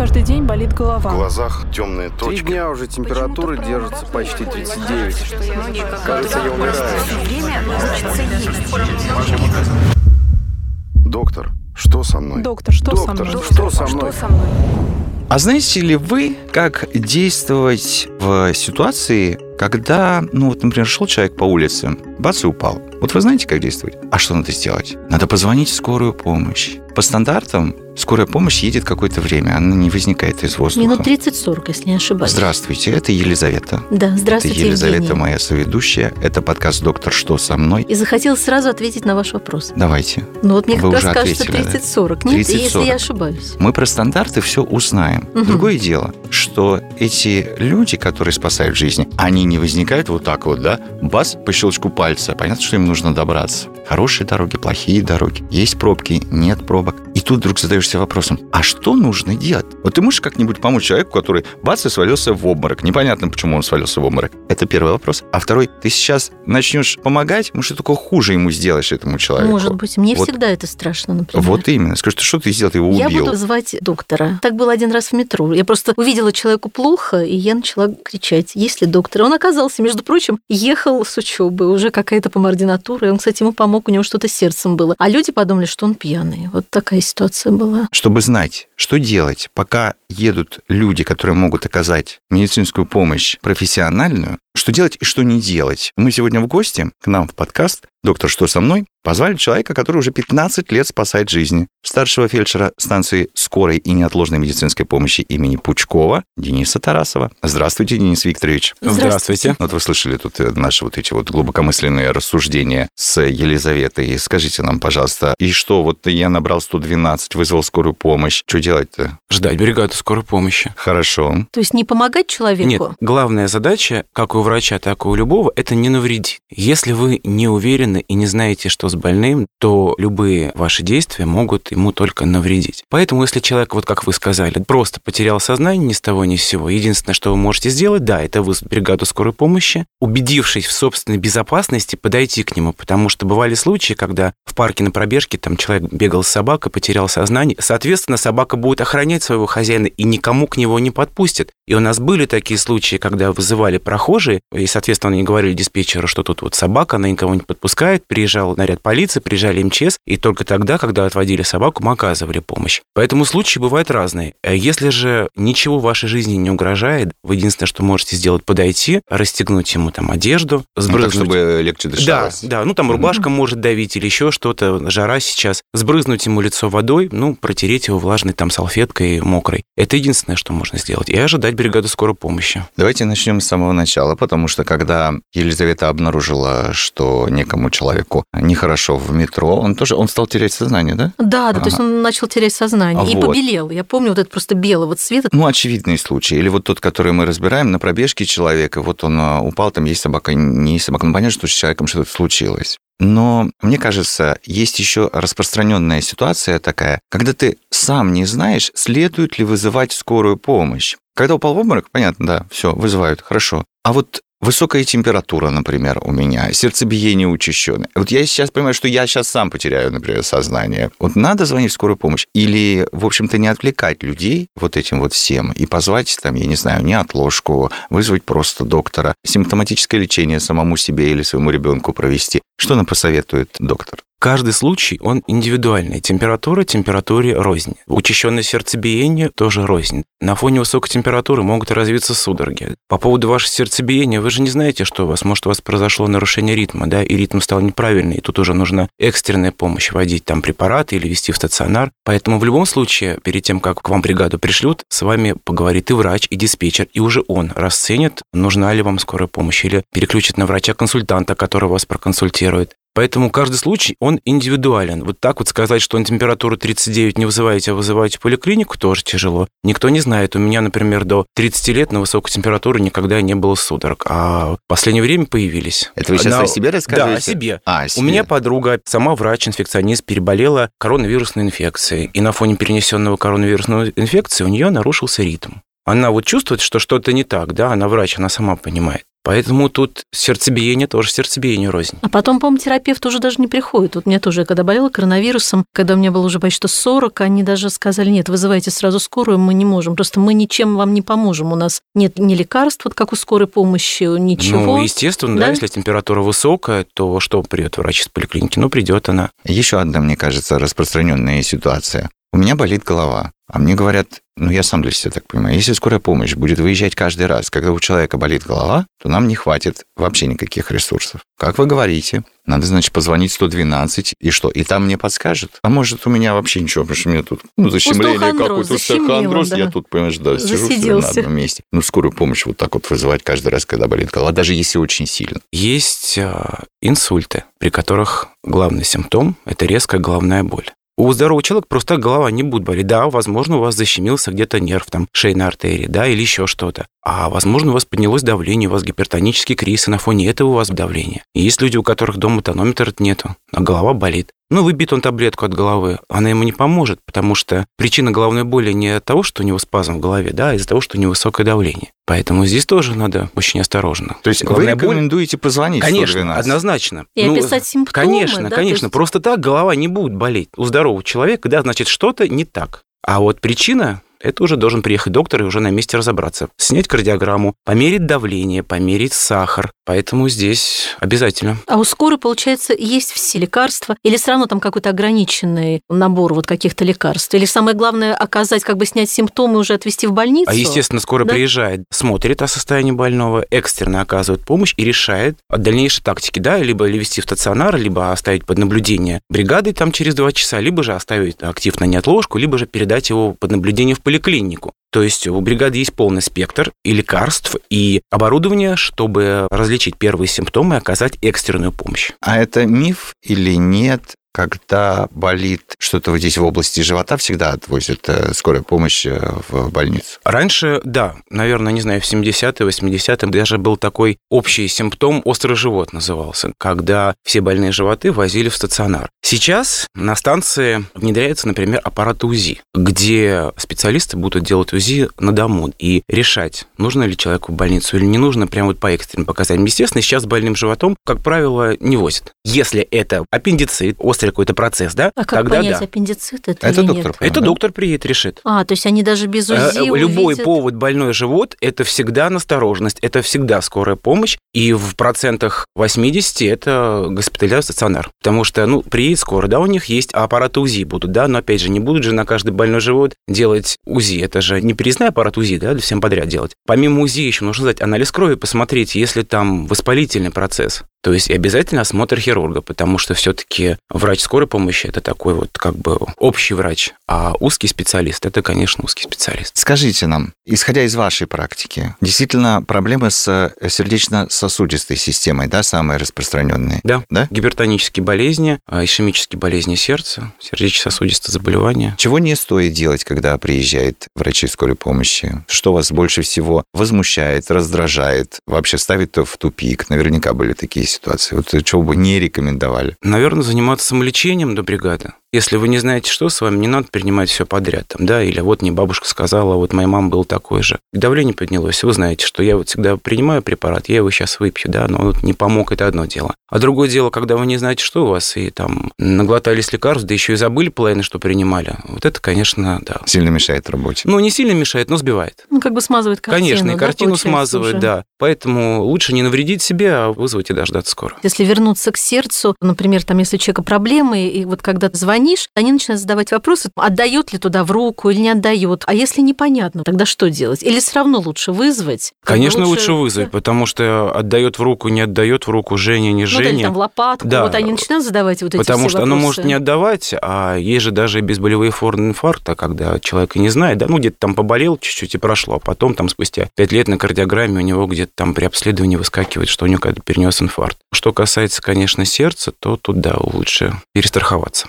каждый день болит голова. В глазах темные Три точки. дня уже температура держится почти 39. Кажется, я умираю. Доктор, что со мной? Доктор, что со Доктор, мной? что со мной? А знаете ли вы, как действовать в ситуации, когда, ну вот, например, шел человек по улице, бац и упал. Вот вы знаете, как действовать? А что надо сделать? Надо позвонить в скорую помощь. По стандартам скорая помощь едет какое-то время, она не возникает из воздуха. Минут 30-40, если не ошибаюсь. Здравствуйте, это Елизавета. Да, здравствуйте, это Елизавета, Евгений. моя соведущая. Это подкаст «Доктор, что со мной?». И захотелось сразу ответить на ваш вопрос. Давайте. Ну вот мне Вы как раз кажется ответили, да? 30-40. Нет, 30-40. если я ошибаюсь. Мы про стандарты все узнаем. Мгм. Другое дело, что эти люди, которые спасают жизни, они не возникают вот так вот, да, бас, по щелчку пальца. Понятно, что им нужно добраться. Хорошие дороги, плохие дороги. Есть пробки, нет пробок. И тут вдруг задаешься вопросом, а что нужно делать? Вот ты можешь как-нибудь помочь человеку, который бац и свалился в обморок. Непонятно, почему он свалился в обморок. Это первый вопрос. А второй, ты сейчас начнешь помогать, может, ты только хуже ему сделаешь этому человеку. Может быть, мне Вот- всегда это страшно, например. Вот именно. Скажи, ты что ты сделал, ты его Я убил. буду звать доктора. Так было один раз в метро. Я просто увидела человеку плохо, и я начала кричать, есть ли доктор? Он оказался, между прочим, ехал с учебы, уже какая-то помординатура, и он, кстати, ему помог, у него что-то сердцем было. А люди подумали, что он пьяный. Вот такая ситуация была. Чтобы знать, что делать, пока едут люди, которые могут оказать медицинскую помощь профессиональную, что делать и что не делать. Мы сегодня в гости к нам в подкаст «Доктор, что со мной?» позвали человека, который уже 15 лет спасает жизни. Старшего фельдшера станции скорой и неотложной медицинской помощи имени Пучкова Дениса Тарасова. Здравствуйте, Денис Викторович. Здравствуйте. Вот вы слышали тут э, наши вот эти вот глубокомысленные рассуждения с Елизаветой. Скажите нам, пожалуйста, и что, вот я набрал 112, вызвал скорую помощь. Что делать-то? Ждать бригаду скорой помощи. Хорошо. То есть не помогать человеку? Нет, главная задача, как у врача, так и у любого, это не навредить. Если вы не уверены и не знаете, что с больным, то любые ваши действия могут ему только навредить. Поэтому, если человек, вот как вы сказали, просто потерял сознание ни с того ни с сего, единственное, что вы можете сделать, да, это вызвать бригаду скорой помощи, убедившись в собственной безопасности, подойти к нему, потому что бывали случаи, когда в парке на пробежке там человек бегал с собакой, потерял сознание, соответственно, собака будет охранять своего хозяина и никому к него не подпустит. И у нас были такие случаи, когда вызывали прохожие, и, соответственно, они говорили диспетчеру, что тут вот собака, она никого не подпускает, приезжал наряд полиции, приезжали МЧС, и только тогда, когда отводили собаку, мы оказывали помощь. Поэтому случаи бывают разные. Э, Если же ничего в вашей жизни не угрожает, вы единственное, что можете сделать, подойти, расстегнуть ему там одежду, Ну, так, сбрызнуть чтобы легче да, дышалось. да, ну там рубашка может давить или еще что-то, жара сейчас. Сбрызнуть ему лицо водой, ну, протереть его влажной там салфеткой мокрой. Это единственное, что можно сделать. И ожидать бригаду скорой помощи. Давайте начнем с самого начала, потому что когда Елизавета обнаружила, что некому человеку нехорошо в метро, он тоже, он стал терять сознание, да? Да, да, то есть Ага. он начал терять сознание А и вот. побелел. Я помню вот это просто белого цвета. Ну, очевидный случай. Или вот тот, который мы разбираем, на пробежке человека, вот он а, упал, там есть собака, не есть собака. Ну, понятно, что с человеком что-то случилось. Но мне кажется, есть еще распространенная ситуация такая, когда ты сам не знаешь, следует ли вызывать скорую помощь. Когда упал в обморок, понятно, да, все, вызывают, хорошо. А вот высокая температура, например, у меня, сердцебиение учащенное. Вот я сейчас понимаю, что я сейчас сам потеряю, например, сознание. Вот надо звонить в скорую помощь или, в общем-то, не отвлекать людей вот этим вот всем и позвать там, я не знаю, неотложку, вызвать просто доктора, симптоматическое лечение самому себе или своему ребенку провести. Что нам посоветует доктор? Каждый случай, он индивидуальный. Температура температуре рознь. Учащенное сердцебиение тоже рознь. На фоне высокой температуры могут развиться судороги. По поводу вашего сердцебиения, вы же не знаете, что у вас. Может, у вас произошло нарушение ритма, да, и ритм стал неправильный, и тут уже нужна экстренная помощь, вводить там препараты или вести в стационар. Поэтому в любом случае, перед тем, как к вам бригаду пришлют, с вами поговорит и врач, и диспетчер, и уже он расценит, нужна ли вам скорая помощь, или переключит на врача-консультанта, который вас проконсультирует. Поэтому каждый случай, он индивидуален. Вот так вот сказать, что на температуру 39 не вызываете, а вызываете в поликлинику, тоже тяжело. Никто не знает. У меня, например, до 30 лет на высокой температуре никогда не было судорог. А в последнее время появились. Это вы сейчас На- о себе рассказываете? Да, о себе. А, о У себе. меня подруга, сама врач-инфекционист, переболела коронавирусной инфекцией. И на фоне перенесенного коронавирусной инфекции у нее нарушился ритм. Она вот чувствует, что что-то не так, да, она врач, она сама понимает. Поэтому тут сердцебиение тоже сердцебиение рознь. А потом, по-моему, терапевт уже даже не приходит. Вот мне тоже, когда болела коронавирусом, когда у меня было уже почти что 40, они даже сказали, нет, вызывайте сразу скорую, мы не можем. Просто мы ничем вам не поможем. У нас нет ни лекарств, вот как у скорой помощи, ничего. Ну, естественно, да, да если температура высокая, то что придет врач из поликлиники? Ну, придет она. Еще одна, мне кажется, распространенная ситуация. У меня болит голова. А мне говорят, ну я сам для себя так понимаю, если скорая помощь будет выезжать каждый раз, когда у человека болит голова, то нам не хватит вообще никаких ресурсов. Как вы говорите, надо, значит, позвонить 112, и что? И там мне подскажет? А может, у меня вообще ничего, потому что у меня тут ну, защемление какое-то, остеохондроз, да. я тут, понимаешь, да, сижу на одном месте. Ну, скорую помощь вот так вот вызывать каждый раз, когда болит голова, даже если очень сильно. Есть а, инсульты, при которых главный симптом – это резкая головная боль. У здорового человека просто голова не будет болеть. Да, возможно, у вас защемился где-то нерв, там, шейной артерии, да, или еще что-то. А возможно, у вас поднялось давление, у вас гипертонический криз, и на фоне этого у вас давление. И есть люди, у которых дома тонометра нету, а голова болит. Ну, выбит он таблетку от головы, она ему не поможет, потому что причина головной боли не от того, что у него спазм в голове, да, а из-за того, что у него высокое давление. Поэтому здесь тоже надо очень осторожно. То есть Головная вы рекомендуете боль... позвонить Конечно, однозначно. И ну, описать симптомы, Конечно, да, конечно. Есть... Просто так голова не будет болеть. У здорового человека, да, значит, что-то не так. А вот причина это уже должен приехать доктор и уже на месте разобраться. Снять кардиограмму, померить давление, померить сахар. Поэтому здесь обязательно. А у скорой, получается, есть все лекарства? Или все равно там какой-то ограниченный набор вот каких-то лекарств? Или самое главное оказать, как бы снять симптомы и уже отвезти в больницу? А, естественно, скоро да? приезжает, смотрит о состоянии больного, экстренно оказывает помощь и решает о дальнейшей тактике, да, либо вести в стационар, либо оставить под наблюдение бригады там через два часа, либо же оставить актив на неотложку, либо же передать его под наблюдение в поликлинику. То есть у бригады есть полный спектр и лекарств, и оборудования, чтобы различить первые симптомы и оказать экстренную помощь. А это миф или нет? Когда болит что-то вот здесь в области живота, всегда отвозят э, скорая помощь э, в больницу? Раньше, да, наверное, не знаю, в 70-е, 80-е даже был такой общий симптом «острый живот» назывался, когда все больные животы возили в стационар. Сейчас на станции внедряется, например, аппарат УЗИ, где специалисты будут делать УЗИ на дому и решать, нужно ли человеку в больницу или не нужно, прямо вот по экстренным показаниям. Естественно, сейчас больным животом, как правило, не возят. Если это аппендицит, острый какой-то процесс, да? А как Тогда понять, да. аппендицит это, это или доктор, нет? Это доктор приедет, решит. А, то есть они даже без УЗИ э, Любой увидят... повод больной живот – это всегда настороженность, это всегда скорая помощь, и в процентах 80 это госпитализация стационар. Потому что, ну, приедет скоро, да, у них есть аппараты УЗИ будут, да, но опять же, не будут же на каждый больной живот делать УЗИ. Это же не переездной аппарат УЗИ, да, всем подряд делать. Помимо УЗИ еще нужно сдать анализ крови, посмотреть, если там воспалительный процесс. То есть обязательно осмотр хирурга, потому что все-таки врач скорой помощи это такой вот как бы общий врач, а узкий специалист это, конечно, узкий специалист. Скажите нам, исходя из вашей практики, действительно проблемы с сердечно-сосудистой системой, да, самые распространенные? Да. да? Гипертонические болезни, а, ишемические болезни сердца, сердечно-сосудистые заболевания. Чего не стоит делать, когда приезжает врачи скорой помощи? Что вас больше всего возмущает, раздражает, вообще ставит в тупик? Наверняка были такие ситуации? Вот чего бы не рекомендовали? Наверное, заниматься самолечением до бригады. Если вы не знаете, что с вами, не надо принимать все подряд. Там, да, или вот мне бабушка сказала, вот моя мама был такой же. Давление поднялось. Вы знаете, что я вот всегда принимаю препарат, я его сейчас выпью, да, но вот не помог, это одно дело. А другое дело, когда вы не знаете, что у вас, и там наглотались лекарств, да еще и забыли половину, что принимали. Вот это, конечно, да. Сильно мешает работе. Ну, не сильно мешает, но сбивает. Ну, как бы смазывает картину. Конечно, и да, картину смазывает, уже? да. Поэтому лучше не навредить себе, а вызвать и дождаться скоро. Если вернуться к сердцу, например, там, если у человека проблемы, и вот когда ты звонишь, они начинают задавать вопросы, отдает ли туда в руку или не отдает. А если непонятно, тогда что делать? Или все равно лучше вызвать? Конечно, лучше... лучше вызвать, потому что отдает в руку, не отдает в руку, Женя, не Женя. Ну, да, там в лопатку. Да. Вот они начинают задавать вот эти Потому что вопросы. оно может не отдавать, а есть же даже безболевые формы инфаркта, когда человек и не знает, да, ну где-то там поболел чуть-чуть и прошло, а потом там спустя пять лет на кардиограмме у него где-то там при обследовании выскакивает, что у него перенес инфаркт. Что касается, конечно, сердца, то тут, да, лучше перестраховаться.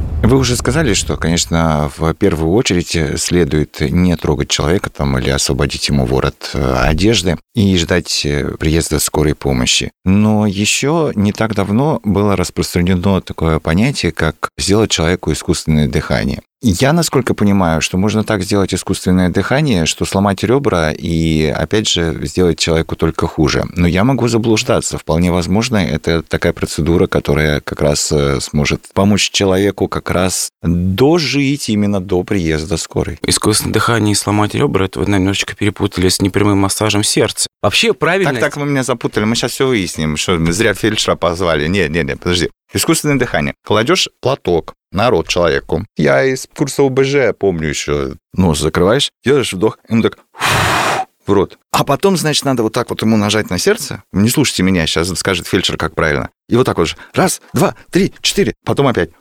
Вы уже сказали, что, конечно, в первую очередь следует не трогать человека там или освободить ему ворот э, одежды и ждать э, приезда скорой помощи. Но еще не так давно было распространено такое понятие, как сделать человеку искусственное дыхание. Я, насколько понимаю, что можно так сделать искусственное дыхание, что сломать ребра и, опять же, сделать человеку только хуже. Но я могу заблуждаться. Вполне возможно, это такая процедура, которая как раз э, сможет помочь человеку как раз дожить именно до приезда скорой. Искусственное дыхание и сломать ребра, это вы немножечко перепутали с непрямым массажем сердца. Вообще правильно... Так, так, вы меня запутали. Мы сейчас все выясним, что мы зря фельдшера позвали. Нет, нет, нет, подожди. Искусственное дыхание. Кладешь платок на рот человеку. Я из курса ОБЖ помню еще. Нос закрываешь, делаешь вдох, и он так в рот. А потом, значит, надо вот так вот ему нажать на сердце. Не слушайте меня, сейчас скажет фельдшер, как правильно. И вот так вот же. Раз, два, три, четыре. Потом опять.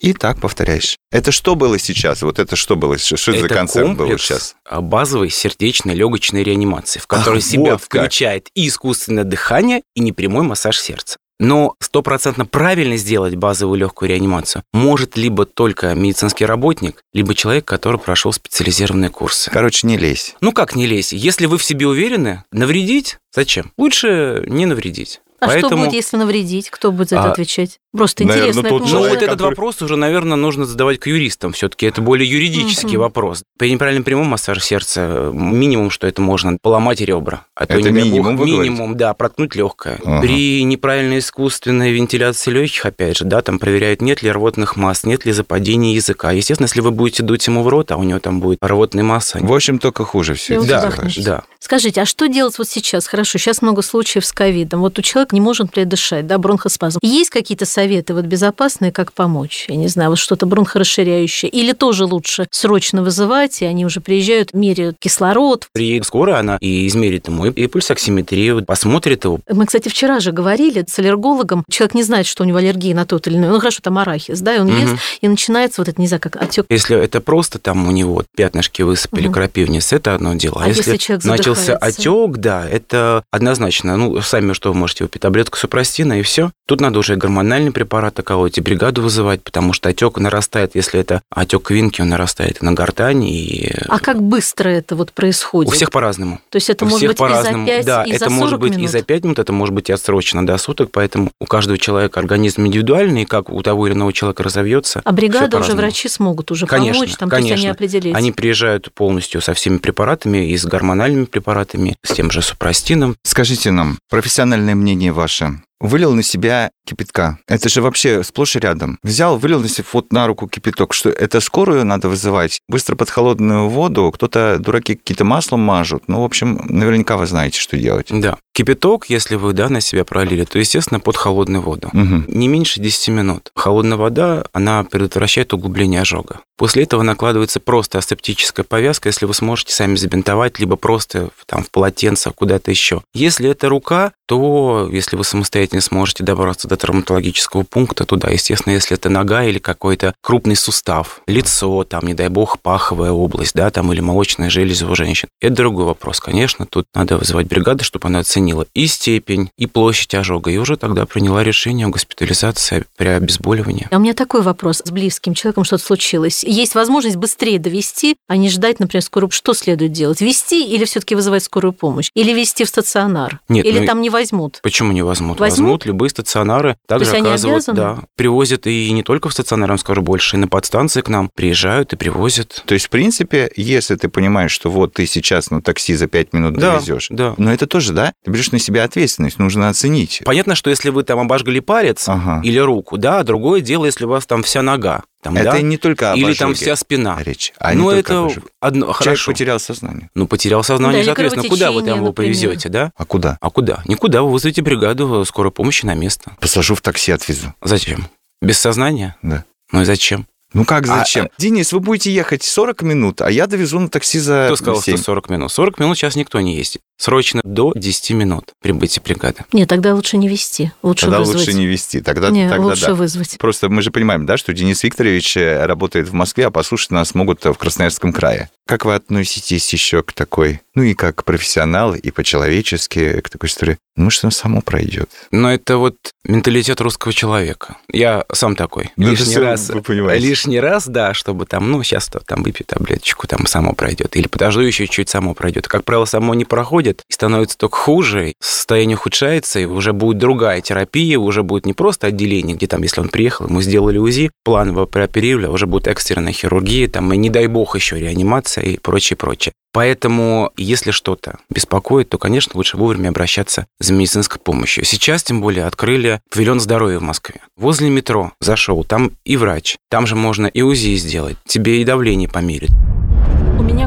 И так повторяешь. Это что было сейчас? Вот это что было? Что это за концерт был сейчас? базовой сердечной легочной реанимации, в которой Ах, себя вот включает как. и искусственное дыхание, и непрямой массаж сердца. Но стопроцентно правильно сделать базовую легкую реанимацию может либо только медицинский работник, либо человек, который прошел специализированные курсы. Короче, не лезь. Ну как не лезь? Если вы в себе уверены, навредить зачем? Лучше не навредить. А Поэтому... что будет, если навредить? Кто будет за это а... отвечать? Просто наверное, интересно. Тот ну, вот который... этот вопрос уже, наверное, нужно задавать к юристам. Все-таки это более юридический угу. вопрос. При неправильном прямом массаже сердца минимум, что это можно поломать ребра. А это то, минимум, бог, минимум, да, проткнуть легкое. Ага. При неправильной искусственной вентиляции легких, опять же, да, там проверяют, нет ли рвотных масс, нет ли западения языка. Естественно, если вы будете дуть ему в рот, а у него там будет рвотная масса. В общем, только хуже все. Да, да. Скажите, а что делать вот сейчас? Хорошо, сейчас много случаев с ковидом. Вот у человека не может дышать, да, бронхоспазм. Есть какие-то советы вот безопасные, как помочь? Я не знаю, вот что-то бронхорасширяющее. Или тоже лучше срочно вызывать, и они уже приезжают, меряют кислород. Приедет скоро она и измерит ему и пульсоксиметрию, посмотрит его. Мы, кстати, вчера же говорили с аллергологом. Человек не знает, что у него аллергия на тот или иной. Ну, хорошо, там арахис, да, и он угу. ест, и начинается вот это, не знаю, как отек. Если это просто там у него пятнышки высыпали, угу. крапивниц, это одно дело. А, а если, если начался отек, да, это однозначно. Ну, сами что вы можете выпить таблетку супрастина и все. Тут надо уже гормональный препарат колоть и бригаду вызывать, потому что отек нарастает, если это отек квинки, он нарастает и на гортани. И... А как быстро это вот происходит? У всех по-разному. То есть это у может быть по-разному. и за 5, да, и это за может быть минут? и за 5 минут, это может быть и отсрочено до суток, поэтому у каждого человека организм индивидуальный, как у того или иного человека разовьется. А бригада уже врачи смогут уже конечно, помочь, там, конечно. то есть они определить. Они приезжают полностью со всеми препаратами, и с гормональными препаратами, с тем же супрастином. Скажите нам, профессиональное мнение ваше, Вылил на себя кипятка. Это же вообще сплошь и рядом. Взял, вылил на себя вот на руку кипяток, что это скорую надо вызывать. Быстро под холодную воду. Кто-то, дураки, какие-то маслом мажут. Ну, в общем, наверняка вы знаете, что делать. Да. Кипяток, если вы да, на себя пролили, то, естественно, под холодную воду. Угу. Не меньше 10 минут. Холодная вода, она предотвращает углубление ожога. После этого накладывается просто асептическая повязка, если вы сможете сами забинтовать, либо просто там в полотенце куда-то еще. Если это рука, то если вы самостоятельно сможете добраться до травматологического пункта, туда, естественно, если это нога или какой-то крупный сустав, лицо, там, не дай бог, паховая область, да, там, или молочная железа у женщин. Это другой вопрос, конечно. Тут надо вызывать бригаду, чтобы она оценила и степень, и площадь ожога, и уже тогда приняла решение о госпитализации при обезболивании. А у меня такой вопрос. С близким человеком что-то случилось. Есть возможность быстрее довести, а не ждать, например, скорую... Что следует делать? Вести или все таки вызывать скорую помощь? Или вести в стационар? Нет, или ну, там не возьмут? Почему не возьмут? Возьмут, возьмут любые стационары. Также То есть оказывают, да, привозят и не только в стационар, я вам скажу больше, и на подстанции к нам приезжают и привозят. То есть, в принципе, если ты понимаешь, что вот ты сейчас на такси за 5 минут да, довезешь, да. но это тоже, да, ты берешь на себя ответственность, нужно оценить. Понятно, что если вы там обожгли палец ага. или руку, да, другое дело, если у вас там вся нога. Там, это да? не только Или там вся спина. Речь. А ну, это одно, Человек хорошо. потерял сознание. Ну, потерял сознание, да, соответственно, куда вы там его повезете, да? А куда? А куда? Никуда, вы вызовете бригаду скорой помощи на место. Посажу в такси, отвезу. Зачем? Без сознания? Да. Ну и зачем? Ну как зачем? А, Денис, вы будете ехать 40 минут, а я довезу на такси за Кто сказал, 7. что 40 минут? 40 минут сейчас никто не ездит. Срочно до 10 минут прибытия бригады. Нет, тогда лучше не вести. Лучше Тогда вызвать. лучше не вести. Тогда, Не, тогда лучше да. вызвать. Просто мы же понимаем, да, что Денис Викторович э, работает в Москве, а послушать нас могут в Красноярском крае. Как вы относитесь еще к такой, ну и как профессионал, и по-человечески к такой истории? Ну, что само пройдет. Но это вот менталитет русского человека. Я сам такой. Ну, лишний раз, вы понимаете. лишний раз, да, чтобы там, ну, сейчас там выпью таблеточку, там само пройдет. Или подожду еще чуть само пройдет. Как правило, само не проходит, и становится только хуже, состояние ухудшается, и уже будет другая терапия, уже будет не просто отделение, где там, если он приехал, ему сделали УЗИ, планово прооперировали, а уже будет экстренная хирургия, там, и не дай бог еще реанимация и прочее, прочее. Поэтому, если что-то беспокоит, то, конечно, лучше вовремя обращаться за медицинской помощью. Сейчас, тем более, открыли павильон здоровья в Москве. Возле метро зашел, там и врач, там же можно и УЗИ сделать, тебе и давление померить.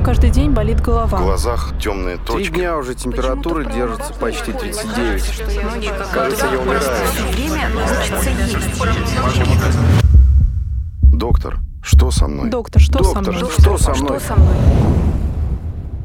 Меня каждый день болит В голова. глазах темные Три точки. дня уже температура держится почти 39. Кажется, я умираю. Доктор, что со мной? Доктор, что со Доктор, мной? что со мной?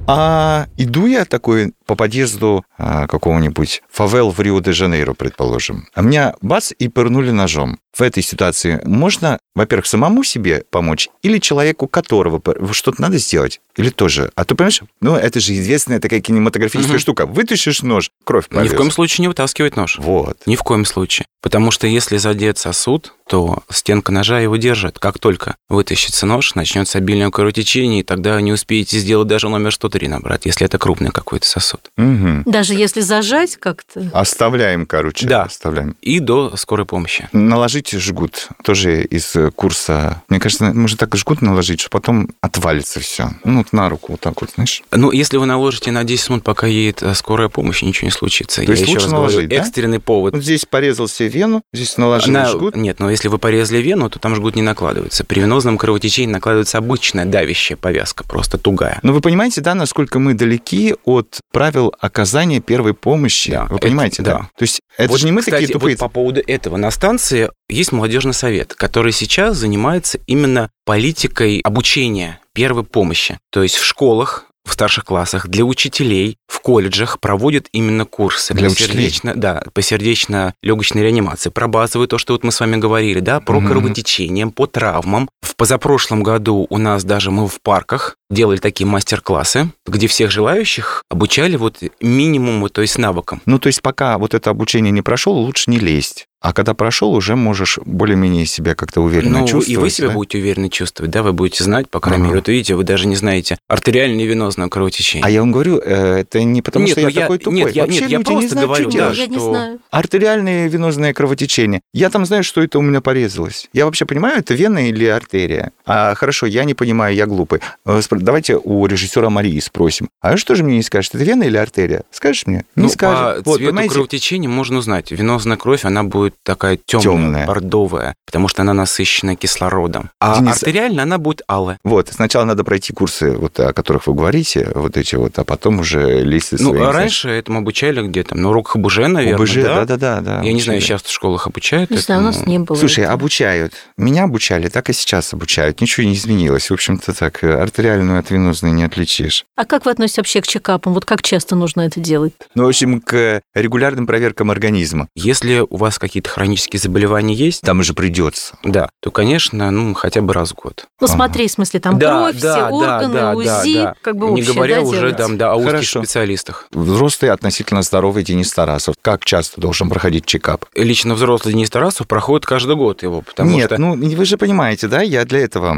А иду я такой по подъезду а, какого-нибудь фавел в Рио-де-Жанейро, предположим. А меня бац и пырнули ножом. В этой ситуации можно, во-первых, самому себе помочь или человеку, которого что-то надо сделать, или тоже. А то, понимаешь, ну, это же известная такая кинематографическая Мгм. штука. Вытащишь нож, кровь Ни в коем случае не вытаскивать нож. Вот. Ни в коем случае. Потому что если задет сосуд, то стенка ножа его держит. Как только вытащится нож, начнется обильное кровотечение, и тогда не успеете сделать даже номер 103 набрать, если это крупный какой-то сосуд. Мгм. Даже если зажать как-то. Оставляем, короче. Да. Оставляем. И до скорой помощи. Наложить жгут. Тоже из э, курса. Мне кажется, можно так жгут наложить, что потом отвалится все. Ну, вот на руку вот так вот, знаешь. Ну, если вы наложите на 10 минут, пока едет э, скорая помощь, ничего не случится. То есть еще лучше раз говорю, наложить, да? экстренный повод. Вот здесь порезал себе вену, здесь наложил На- жгут. Нет, но если вы порезали вену, то там жгут не накладывается. При венозном кровотечении накладывается обычная давящая повязка, просто тугая. Но вы понимаете, да, насколько мы далеки от правил оказания первой помощи? Да, вы это- понимаете, да? да. То есть это Вот, же не мы кстати, такие тупые. вот по поводу этого. На станции есть молодежный совет, который сейчас занимается именно политикой обучения первой помощи. То есть в школах, в старших классах, для учителей, в колледжах проводят именно курсы Для по сердечно, да, по сердечно-легочной реанимации, про базовые, то, что вот мы с вами говорили, да, про Мгм. кровотечением, по травмам. В позапрошлом году у нас даже мы в парках делали такие мастер-классы, где всех желающих обучали вот минимуму, то есть навыкам. Ну, то есть пока вот это обучение не прошло, лучше не лезть. А когда прошел, уже можешь более-менее себя как-то уверенно Ну, чувствовать. и вы себя да? будете уверенно чувствовать, да, вы будете знать, по крайней Ага. мере, вот видите, вы даже не знаете артериальное и венозное кровотечение. А я вам говорю, э, это не потому, Нет, что ну я, такой тупой. нет, я- Вообще нет, я люди не просто знают, говорю, что да, делать. Я не что- знаю. Артериальное венозное кровотечение. Я там знаю, что это у меня порезалось. Я вообще понимаю, это вена или артерия. А хорошо, я не понимаю, я глупый. Э, Давайте у режиссера Марии спросим. А что же мне не скажешь, это вена или артерия? Скажешь мне? Не Ну, скажет. по Вот, цвету понимаете? кровотечения можно узнать. Венозная кровь, она будет такая темная, Тёмная. бордовая, потому что она насыщена кислородом. А Денис- артериальная, она будет алая. Вот, сначала надо пройти курсы, вот, о которых вы говорите, вот эти вот, а потом уже лезть Ну, своими, а раньше этому обучали где-то, ну, урок ХБЖ, наверное, ОБЖ, да? да-да-да. да, Я не знаю, сейчас в школах обучают Не знаю, у нас не было. Слушай, этого. обучают. Меня обучали, так и сейчас обучают. Ничего не изменилось. В общем-то, так, э, артериальную от венозной не отличишь. А как вы относитесь вообще к чекапам? Вот как часто нужно это делать? Ну, в общем, к регулярным проверкам организма. Если у вас какие-то хронические заболевания есть, Там уже придется. да, то, конечно, ну, хотя бы раз в год. Ну, смотри, в смысле, там Да, кровь, да, все да, органы, да, да, УЗИ, да. как бы Не общее, говоря да, уже делать? там, да, о узких Хорошо. специалистах. Взрослый, относительно здоровый Денис Тарасов. Как часто должен проходить чекап? Лично взрослый Денис Тарасов проходит каждый год его, потому Нет, что... ну вы же понимаете, да, я для этого.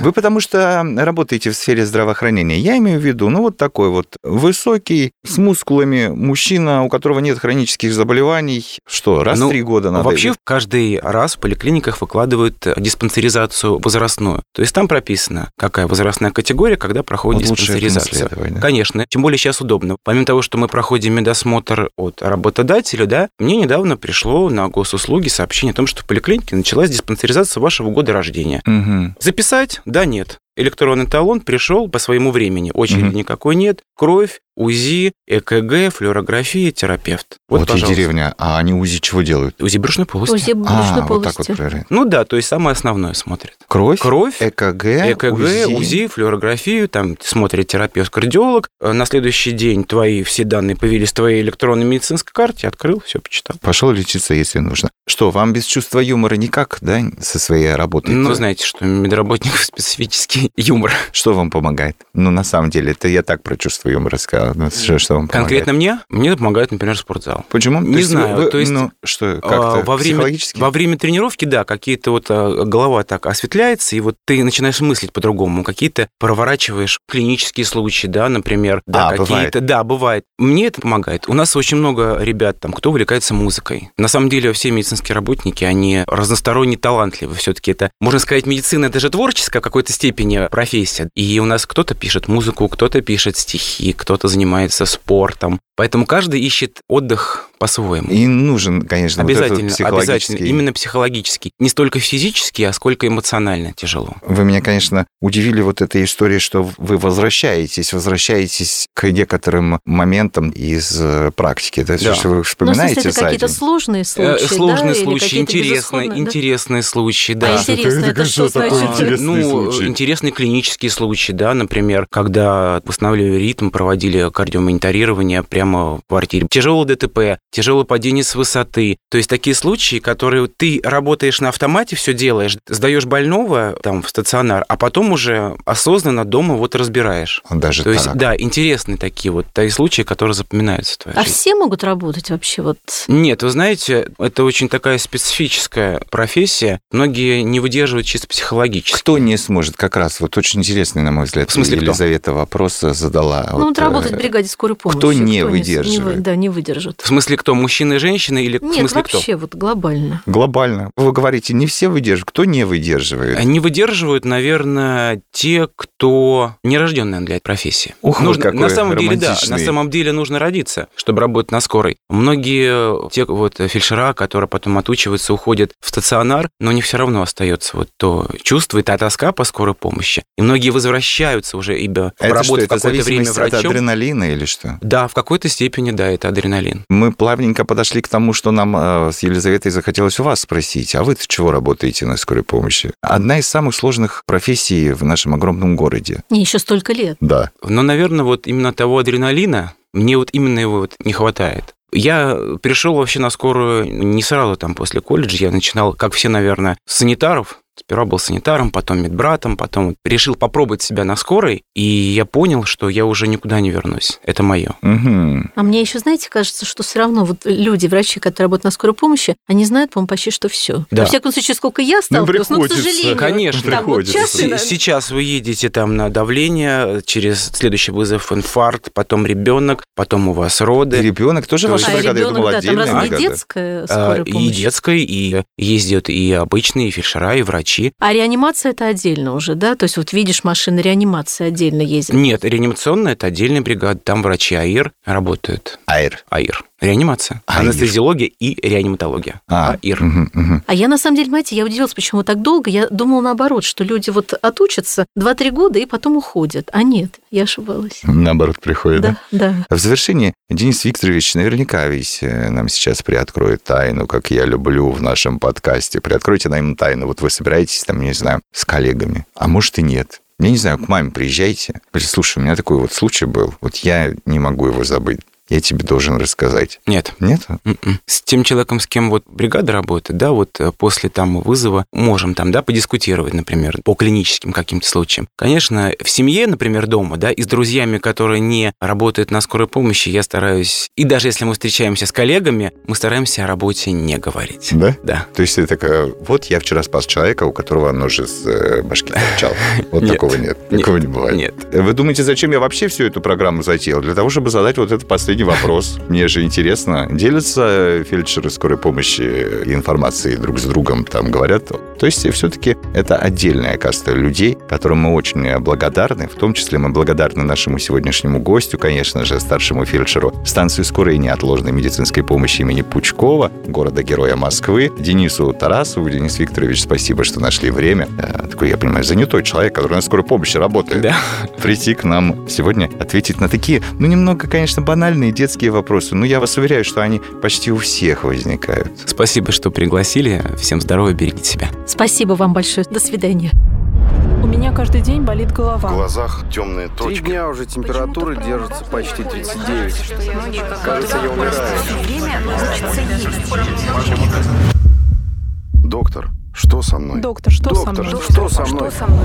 Вы потому что работаете в сфере здравоохранения. Я имею в виду, ну вот такой вот высокий, с мускулами мужчина, у которого нет хронических заболеваний. Что, раз в Ну, три года надо? Вообще каждый раз в поликлиниках выкладывают э, диспансеризацию возрастную. То есть там прописано, какая возрастная категория, когда проходит Вот диспансеризация. да? Конечно, тем более сейчас удобно. Помимо того, что мы проходим медосмотр от работодателя, да, мне недавно пришло на госуслуги сообщение о том, что в поликлинике началась диспансеризация вашего года рождения. Мгм. Записать? Да, нет. Электронный талон пришел по своему времени. Очереди Мгм. никакой нет. Кровь, УЗИ, ЭКГ, флюорография, терапевт. Вот, Вот, и деревня. А они УЗИ чего делают? УЗИ брюшной полости. УЗИ а, брюшной вот так полости. вот проверяют. Ну да, то есть самое основное смотрит. Кровь, Кровь, ЭКГ, ЭКГ, УЗИ. флюорографию, там смотрит терапевт-кардиолог. Э, На следующий день твои все данные появились в твоей электронной медицинской карте, открыл, все почитал. Пошел лечиться, если нужно. Что, вам без чувства юмора никак, да, со своей работой? Ну, знаете, что медработников специфический юмор. Что вам помогает? Ну, на самом деле, это я так про чувство юмора сказал. Что, вам помогает? Конкретно мне? Мне помогает, например, спортзал. Почему? Не То знаю, вы- то есть, ну, что, А, как-то во время, во время тренировки, да, какие-то вот а, голова так осветляется, и вот ты начинаешь мыслить по-другому. Какие-то проворачиваешь клинические случаи, да, например. Да, А, какие-то, да, бывает. Мне это помогает. У нас очень много ребят там, кто увлекается музыкой. На самом деле все медицинские работники, они разносторонне талантливы. Все-таки это, можно сказать, медицина это же творческая в какой-то степени профессия. И у нас кто-то пишет музыку, кто-то пишет стихи, кто-то занимается спортом. Поэтому каждый ищет отдых по-своему. И нужен, конечно, вот этот Обязательно, психологический... обязательно. Именно психологический. Не столько физически, а сколько эмоционально тяжело. Вы меня, конечно, удивили вот этой историей, что вы возвращаетесь, возвращаетесь к некоторым моментам из э, практики. Да? Да. Что вы Ну, вспоминаете смысле, это за какие-то сложные Э, случаи, Сложные да? Случаи, интересные, да? интересные случаи, А да. интересно, это что значит? ну, интересные клинические случаи, да, например, когда восстанавливали ритм, проводили кардиомониторирование прямо в квартире. Тяжелое ДТП, тяжелое падение с высоты. То есть такие случаи, которые ты работаешь на автомате, все делаешь, сдаешь больного там в стационар, а потом уже осознанно дома вот разбираешь. Даже То есть, так. да, интересные такие вот такие случаи, которые запоминаются в твоей А жизни. все могут работать вообще вот... Нет, вы знаете, это очень такая специфическая профессия. Многие не выдерживают чисто психологически. Кто не сможет, как раз, вот очень интересный, на мой взгляд, В смысле, кто? Елизавета вопрос задала. Ну, вот э, работать в бригаде скорой помощи. кто не с- выдерживает? вы- да, не выдержит. В смысле кто? Мужчины и женщины или в Нет, смысле кто? вообще вот глобально. Глобально. Вы говорите, не все выдерживают. Кто не выдерживает? Они выдерживают, наверное, те, кто не рожден, наверное, для этой профессии. Ух, нужно, какой на самом деле, да, на самом деле нужно родиться, чтобы работать на скорой. Многие те вот фельдшера, которые потом отучиваются, уходят в стационар, но у них все равно остается вот то чувство и та тоска по скорой помощи. И многие возвращаются уже, ибо Это что, работать это какое-то время врачом. адреналина или что? Да, в какой-то степени, да, это адреналин. Мы плавненько подошли к тому, что нам э, с Елизаветой захотелось у вас спросить. А вы-то чего работаете на скорой помощи? Одна из самых сложных профессий в нашем огромном городе. Не, еще столько лет. Да. Но, наверное, вот именно того адреналина, мне вот именно его вот не хватает. Я пришел вообще на скорую не сразу там после колледжа, я начинал, как все, наверное, с санитаров, Сперва был санитаром, потом медбратом, потом вот решил попробовать себя на скорой, и я понял, что я уже никуда не вернусь. Это мое. Мгм. А мне еще, знаете, кажется, что все равно вот люди, врачи, которые работают на скорой помощи, они знают, по-моему, почти что все. Да. Во всяком случае, сколько я сталкивалась, но, к приходится. сожалению. Конечно. там вот Приходится. часто, С- да, Сейчас вы едете там на давление, через следующий вызов инфаркт, потом ребенок, потом у вас И роды. ребенок тоже То ваша А бригада? Я ребенок, думал, да, там разве бригада. детская А, скорая И помощь? детской, и ездят и обычные, и фельдшера, и врачи. А реанимация это отдельно уже, да? То есть вот видишь машины реанимации отдельно ездят. Нет, реанимационная – это отдельная бригада, там врачи АИР работают. Айр. АИР. Реанимация. АИР. Анестезиология и реаниматология. А, АИР. мгм, мгм. А я на самом деле, понимаете, я удивилась, почему так долго. Я думала наоборот, что люди вот отучатся 2-3 года и потом уходят. А нет, я ошибалась. Наоборот, приходит, да? Да, да. В завершении Денис Викторович наверняка ведь э, нам сейчас приоткроет тайну, как я люблю в нашем подкасте. Приоткройте нам тайну. Вот вы собираетесь там, не знаю, с коллегами. А может и нет. Я не знаю, к маме приезжайте. Говорите, слушай, у меня такой вот случай был. Вот я не могу его забыть. Я тебе должен рассказать. Нет. Нет? М-м. С тем человеком, с кем вот бригада работает, да, вот э, после там вызова можем там, да, подискутировать, например, по клиническим каким-то случаям. Конечно, в семье, например, дома, да, и с друзьями, которые не работают на скорой помощи, я стараюсь, и даже если мы встречаемся с коллегами, мы стараемся о работе не говорить. Да? Да. То есть ты такая, вот я вчера спас человека, у которого нож из э, башки торчал. Вот такого нет. Такого не бывает. Нет. Вы думаете, зачем я вообще всю эту программу затеял? Для того, чтобы задать вот этот последний последний вопрос. Мне же интересно. Делятся фельдшеры скорой помощи информацией друг с другом, там говорят. То есть все-таки это отдельная каста людей, которым мы очень благодарны. В том числе мы благодарны нашему сегодняшнему гостю, конечно же, старшему фельдшеру станции скорой и неотложной медицинской помощи имени Пучкова, города-героя Москвы, Денису Тарасову. Денис Викторович, спасибо, что нашли время. Э, такой, я понимаю, занятой человек, который на скорой помощи работает. Да. Прийти к нам сегодня, ответить на такие, ну, немного, конечно, банальные детские вопросы, но я вас уверяю, что они почти у всех возникают. Спасибо, что пригласили. Всем здоровья, берегите себя. Спасибо вам большое. До свидания. У меня каждый день болит В голова. глазах темные Три точки. дня уже температура держится почти 39. Кажется, я умираю. Доктор, что со мной? Доктор, что со Доктор, мной? что со мной? Что со мной?